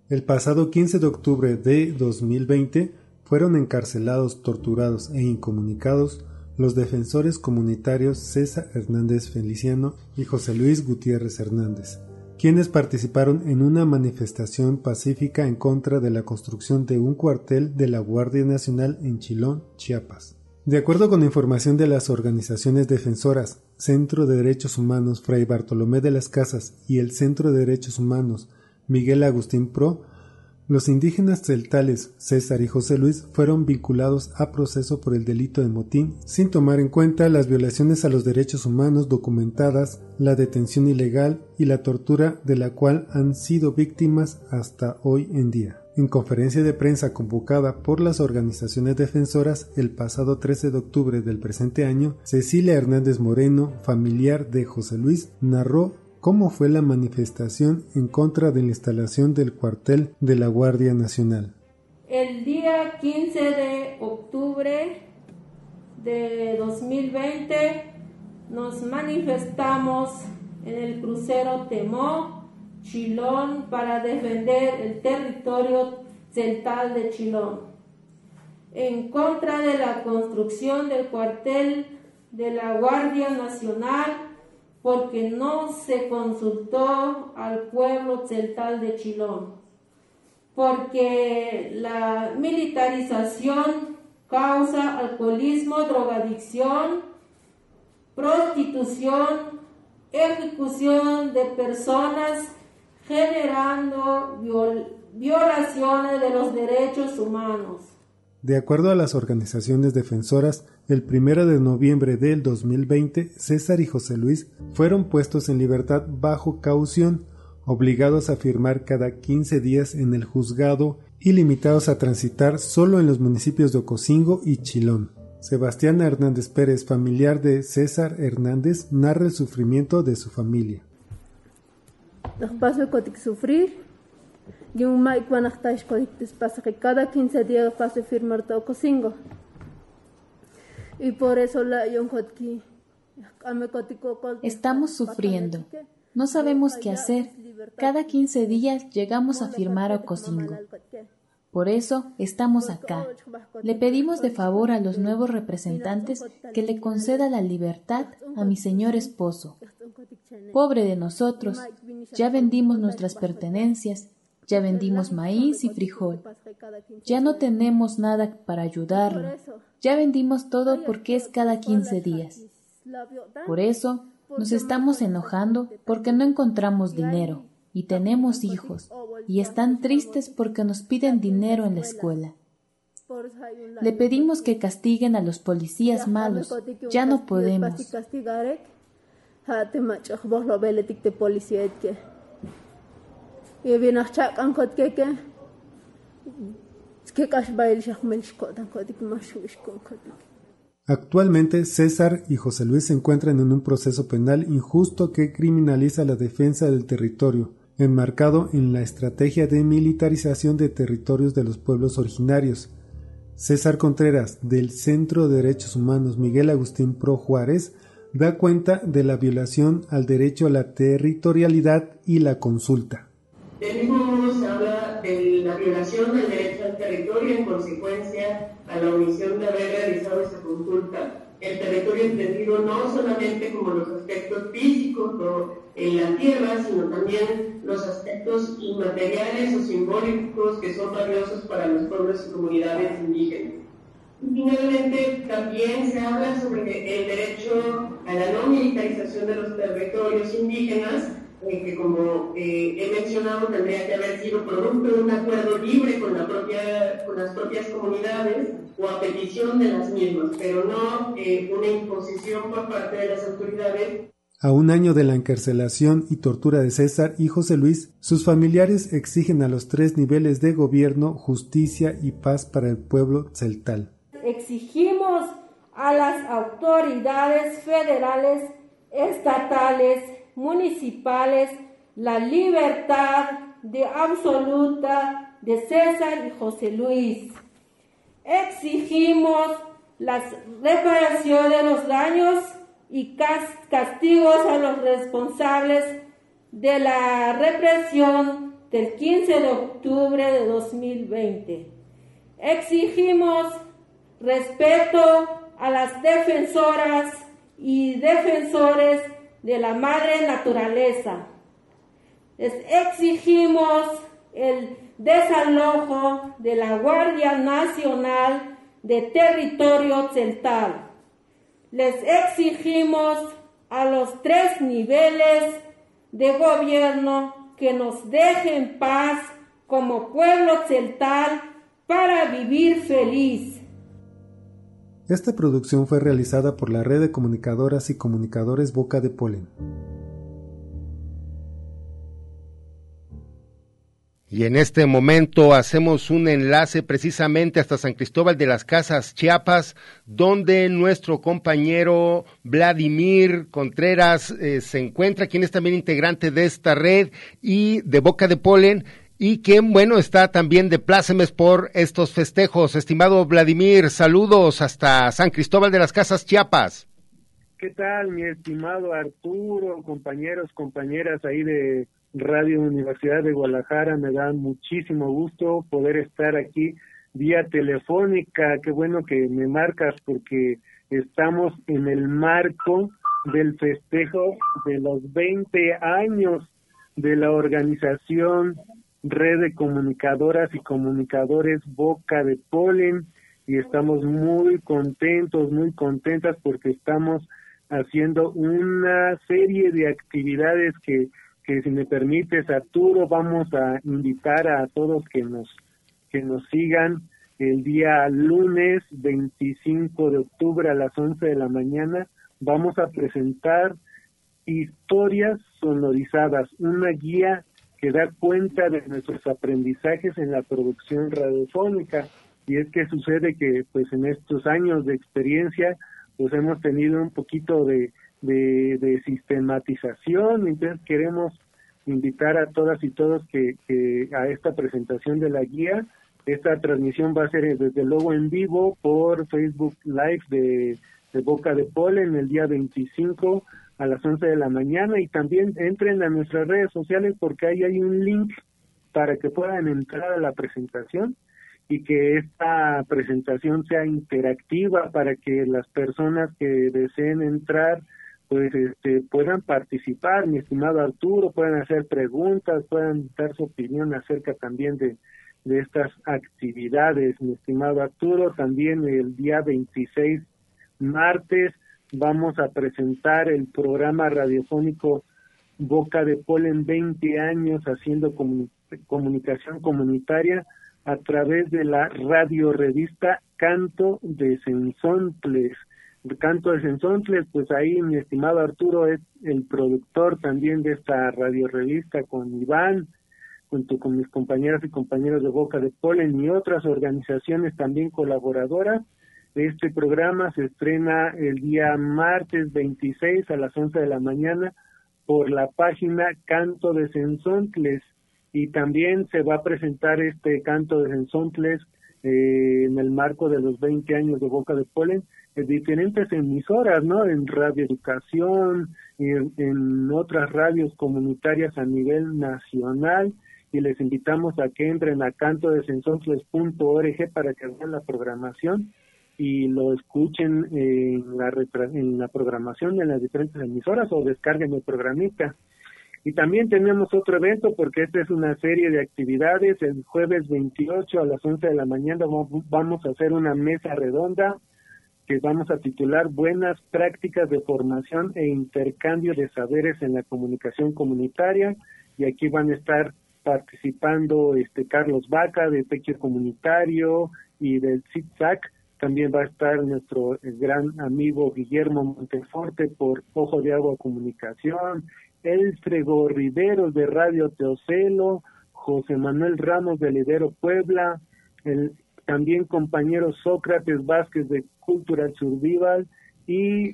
Speaker 14: El pasado 15 de octubre de 2020, fueron encarcelados, torturados e incomunicados los defensores comunitarios César Hernández Feliciano y José Luis Gutiérrez Hernández, quienes participaron en una manifestación pacífica en contra de la construcción de un cuartel de la Guardia Nacional en Chilón, Chiapas. De acuerdo con información de las organizaciones defensoras Centro de Derechos Humanos Fray Bartolomé de las Casas y el Centro de Derechos Humanos Miguel Agustín Pro, Los indígenas celtales César y José Luis fueron vinculados a proceso por el delito de motín sin tomar en cuenta las violaciones a los derechos humanos documentadas, la detención ilegal y la tortura de la cual han sido víctimas hasta hoy en día. En conferencia de prensa convocada por las organizaciones defensoras el pasado 13 de octubre del presente año, Cecilia Hernández Moreno, familiar de José Luis, narró cómo fue la manifestación en contra de la instalación del cuartel de la Guardia Nacional.
Speaker 15: El día 15 de octubre de 2020 nos manifestamos en el crucero Temó, Chilón, para defender el territorio central de Chilón, en contra de la construcción del cuartel de la Guardia Nacional porque no se consultó al pueblo celtal de Chilón, porque la militarización causa alcoholismo, drogadicción, prostitución, ejecución de personas, generando violaciones de los derechos humanos.
Speaker 14: De acuerdo a las organizaciones defensoras, el 1 de noviembre del 2020, César y José Luis fueron puestos en libertad bajo caución, obligados a firmar cada 15 días en el juzgado y limitados a transitar solo en los municipios de Ocosingo y Chilón. Sebastián Hernández Pérez, familiar de César Hernández, narra el sufrimiento de su familia.
Speaker 16: sufrir cada 15 días paso firmar todo singo. Y por eso la
Speaker 17: Estamos sufriendo. No sabemos qué hacer. Cada 15 días llegamos a firmar a Cocingo. Por eso estamos acá. Le pedimos de favor a los nuevos representantes que le conceda la libertad a mi señor esposo. Pobre de nosotros, ya vendimos nuestras pertenencias, ya vendimos maíz y frijol. Ya no tenemos nada para ayudarlo. Ya vendimos todo porque es cada 15 días. Por eso nos estamos enojando porque no encontramos dinero y tenemos hijos y están tristes porque nos piden dinero en la escuela. Le pedimos que castiguen a los policías malos. Ya no podemos.
Speaker 14: Actualmente César y José Luis se encuentran en un proceso penal injusto que criminaliza la defensa del territorio, enmarcado en la estrategia de militarización de territorios de los pueblos originarios. César Contreras, del Centro de Derechos Humanos Miguel Agustín Pro Juárez, da cuenta de la violación al derecho a la territorialidad y la consulta.
Speaker 18: Del mismo modo se habla de la violación del derecho al territorio en consecuencia a la omisión de haber realizado esa consulta. El territorio entendido no solamente como los aspectos físicos en la tierra, sino también los aspectos inmateriales o simbólicos que son valiosos para los pueblos y comunidades indígenas. Finalmente, también se habla sobre el derecho a la no militarización de los territorios indígenas eh, que como eh, he mencionado tendría que haber sido producto de un acuerdo libre con, la propia, con las propias comunidades o a petición de las mismas, pero no eh, una imposición por parte de las autoridades.
Speaker 14: A un año de la encarcelación y tortura de César y José Luis, sus familiares exigen a los tres niveles de gobierno justicia y paz para el pueblo celtal.
Speaker 15: Exigimos a las autoridades federales, estatales, municipales la libertad de absoluta de César y José Luis. Exigimos la reparación de los daños y castigos a los responsables de la represión del 15 de octubre de 2020. Exigimos respeto a las defensoras y defensores de la madre naturaleza. Les exigimos el desalojo de la Guardia Nacional de Territorio Central. Les exigimos a los tres niveles de gobierno que nos dejen paz como pueblo celtal para vivir feliz.
Speaker 14: Esta producción fue realizada por la Red de Comunicadoras y Comunicadores Boca de Polen.
Speaker 3: Y en este momento hacemos un enlace precisamente hasta San Cristóbal de las Casas, Chiapas, donde nuestro compañero Vladimir Contreras eh, se encuentra, quien es también integrante de esta red y de Boca de Polen, y quien, bueno, está también de plácemes por estos festejos. Estimado Vladimir, saludos hasta San Cristóbal de las Casas, Chiapas.
Speaker 19: ¿Qué tal, mi estimado Arturo, compañeros, compañeras ahí de Radio Universidad de Guadalajara. Me da muchísimo gusto poder estar aquí vía telefónica. Qué bueno que me marcas porque estamos en el marco del festejo de los 20 años de la organización Red de Comunicadoras y Comunicadores Boca de Polen y estamos muy contentos, muy contentas porque estamos haciendo una serie de actividades que que si me permites Arturo vamos a invitar a todos que nos que nos sigan el día lunes 25 de octubre a las 11 de la mañana. Vamos a presentar historias sonorizadas, una guía que da cuenta de nuestros aprendizajes en la producción radiofónica y es que sucede que pues en estos años de experiencia pues hemos tenido un poquito de de, sistematización, entonces queremos invitar a todas y todos que, a esta presentación de la guía. Esta transmisión va a ser desde luego en vivo por Facebook Live de, Boca de Polen el día 25 a las 11 de la mañana y también entren a nuestras redes sociales porque ahí hay un link para que puedan entrar a la presentación y que esta presentación sea interactiva para que las personas que deseen entrar pues este, puedan participar, mi estimado Arturo, puedan hacer preguntas, puedan dar su opinión acerca también de, de estas actividades, mi estimado Arturo. También el día 26, martes, vamos a presentar el programa radiofónico Boca de Polen 20 años haciendo comunicación comunitaria a través de la radio revista Canto de Sensontles Canto de Sensontles, pues ahí mi estimado Arturo es el productor también de esta radio revista con Iván, junto con mis compañeras y compañeros de Boca de Polen y otras organizaciones también colaboradoras. Este programa se estrena el día martes 26 a las 11 de la mañana por la página Canto de Sensontles y también se va a presentar este Canto de Sensontles eh, en el marco de los 20 años de Boca de Polen diferentes emisoras, ¿no? En Radio Educación, y en, otras radios comunitarias a nivel nacional. Y les invitamos a que entren a cantodesensontles.org para que vean la programación y lo escuchen en la, en la programación de las diferentes emisoras o descarguen el programita. Y también tenemos otro evento porque esta es una serie de actividades. El jueves 28 a las 11 de la mañana vamos a hacer una mesa redonda que vamos a titular Buenas prácticas de formación e intercambio de saberes en la comunicación comunitaria y aquí van a estar participando este Carlos Vaca de Tequio Comunitario y del CITSAC. También va a estar nuestro gran amigo Guillermo Monteforte por Ojo de Agua Comunicación, Elfrego Riveros de Radio Teocelo, José Manuel Ramos de Lidero Puebla, el también compañero Sócrates Vázquez de Cultural Survival y,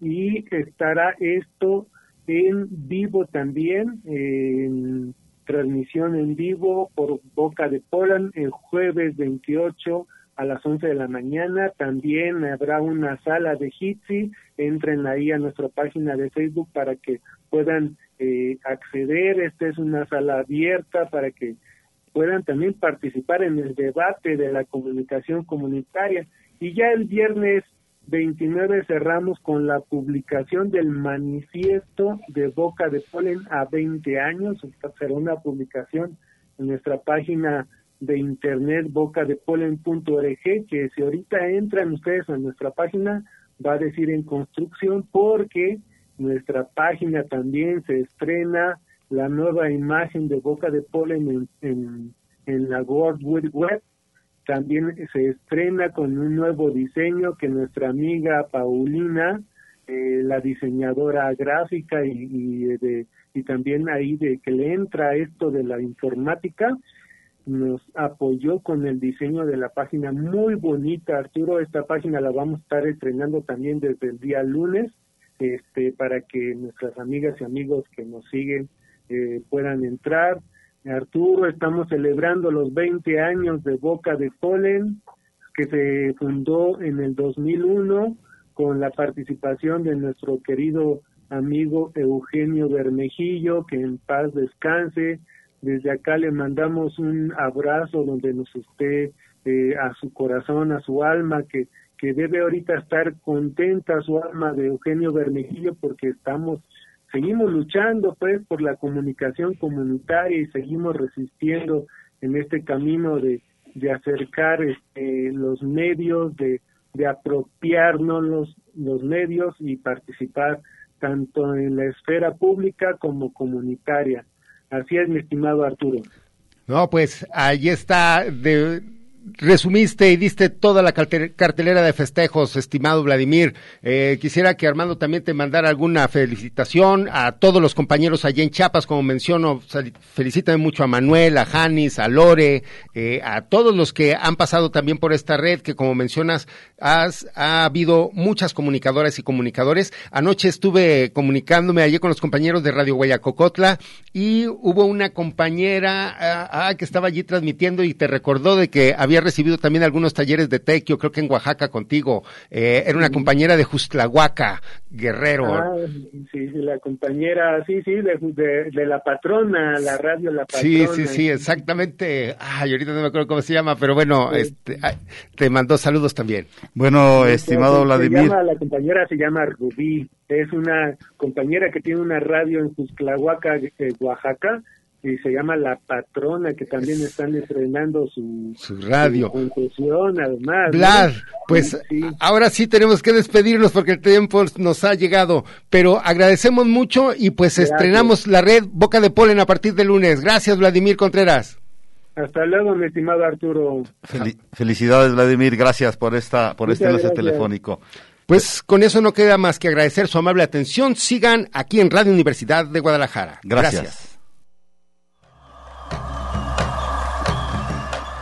Speaker 19: y estará esto en vivo también, en transmisión en vivo por Boca de Polan el jueves 28 a las 11 de la mañana. También habrá una sala de Hitsi. Entren ahí a nuestra página de Facebook para que puedan eh, acceder. Esta es una sala abierta para que puedan también participar en el debate de la comunicación comunitaria. Y ya el viernes 29 cerramos con la publicación del manifiesto de Boca de Polen a 20 años. Será una publicación en nuestra página de internet bocadepolen.org que si ahorita entran ustedes a nuestra página va a decir en construcción porque nuestra página también se estrena la nueva imagen de Boca de Polen en, en la World Wide Web. También se estrena con un nuevo diseño que nuestra amiga Paulina, eh, la diseñadora gráfica y, y, de, y también ahí de que le entra esto de la informática, nos apoyó con el diseño de la página muy bonita, Arturo. Esta página la vamos a estar estrenando también desde el día lunes, este, para que nuestras amigas y amigos que nos siguen eh, puedan entrar. Arturo, estamos celebrando los 20 años de Boca de Polen, que se fundó en el 2001 con la participación de nuestro querido amigo Eugenio Bermejillo, que en paz descanse, desde acá le mandamos un abrazo donde nos esté eh, a su corazón, a su alma, que, que debe ahorita estar contenta su alma de Eugenio Bermejillo porque estamos, seguimos luchando pues por la comunicación comunitaria y seguimos resistiendo en este camino de, de acercar este, los medios, de, de apropiarnos los, los medios y participar tanto en la esfera pública como comunitaria. Así es, mi estimado Arturo.
Speaker 3: No, pues ahí está. De, resumiste y diste toda la cartelera de festejos, estimado Vladimir. Eh, quisiera que Armando también te mandara alguna felicitación a todos los compañeros allí en Chiapas, como menciono, felicítame mucho a Manuel, a Janis, a Lore, eh, a todos los que han pasado también por esta red, que como mencionas, has, ha habido muchas comunicadoras y comunicadores. Anoche estuve comunicándome allí con los compañeros de Radio Guayacocotla y hubo una compañera ah, ah, que estaba allí transmitiendo y te recordó de que había recibido también algunos talleres de tequio, creo que en Oaxaca contigo. Eh, era una compañera de Justlahuaca, Guerrero.
Speaker 19: Ah, sí, la compañera, sí, sí, de, de, la patrona, la radio La Patrona.
Speaker 3: Sí, sí, sí, exactamente. Ay, ahorita no me acuerdo cómo se llama, pero bueno, este, te mandó saludos también.
Speaker 4: Bueno, estimado Vladimir.
Speaker 19: la compañera se llama Rubí, es una compañera que tiene una radio en Justlahuaca, Oaxaca y se llama La Patrona, que también están estrenando su,
Speaker 3: su radio.
Speaker 19: además.
Speaker 3: Vlad, pues ahora sí tenemos que despedirnos porque el tiempo nos ha llegado, pero agradecemos mucho y pues estrenamos la red Boca de Polen a partir de lunes. Gracias, Vladimir Contreras.
Speaker 19: Hasta luego, mi estimado Arturo.
Speaker 4: felicidades, Vladimir. Gracias por esta por este enlace telefónico.
Speaker 3: Pues con eso no queda más que agradecer su amable atención. Sigan aquí en Radio Universidad de Guadalajara.
Speaker 4: Gracias.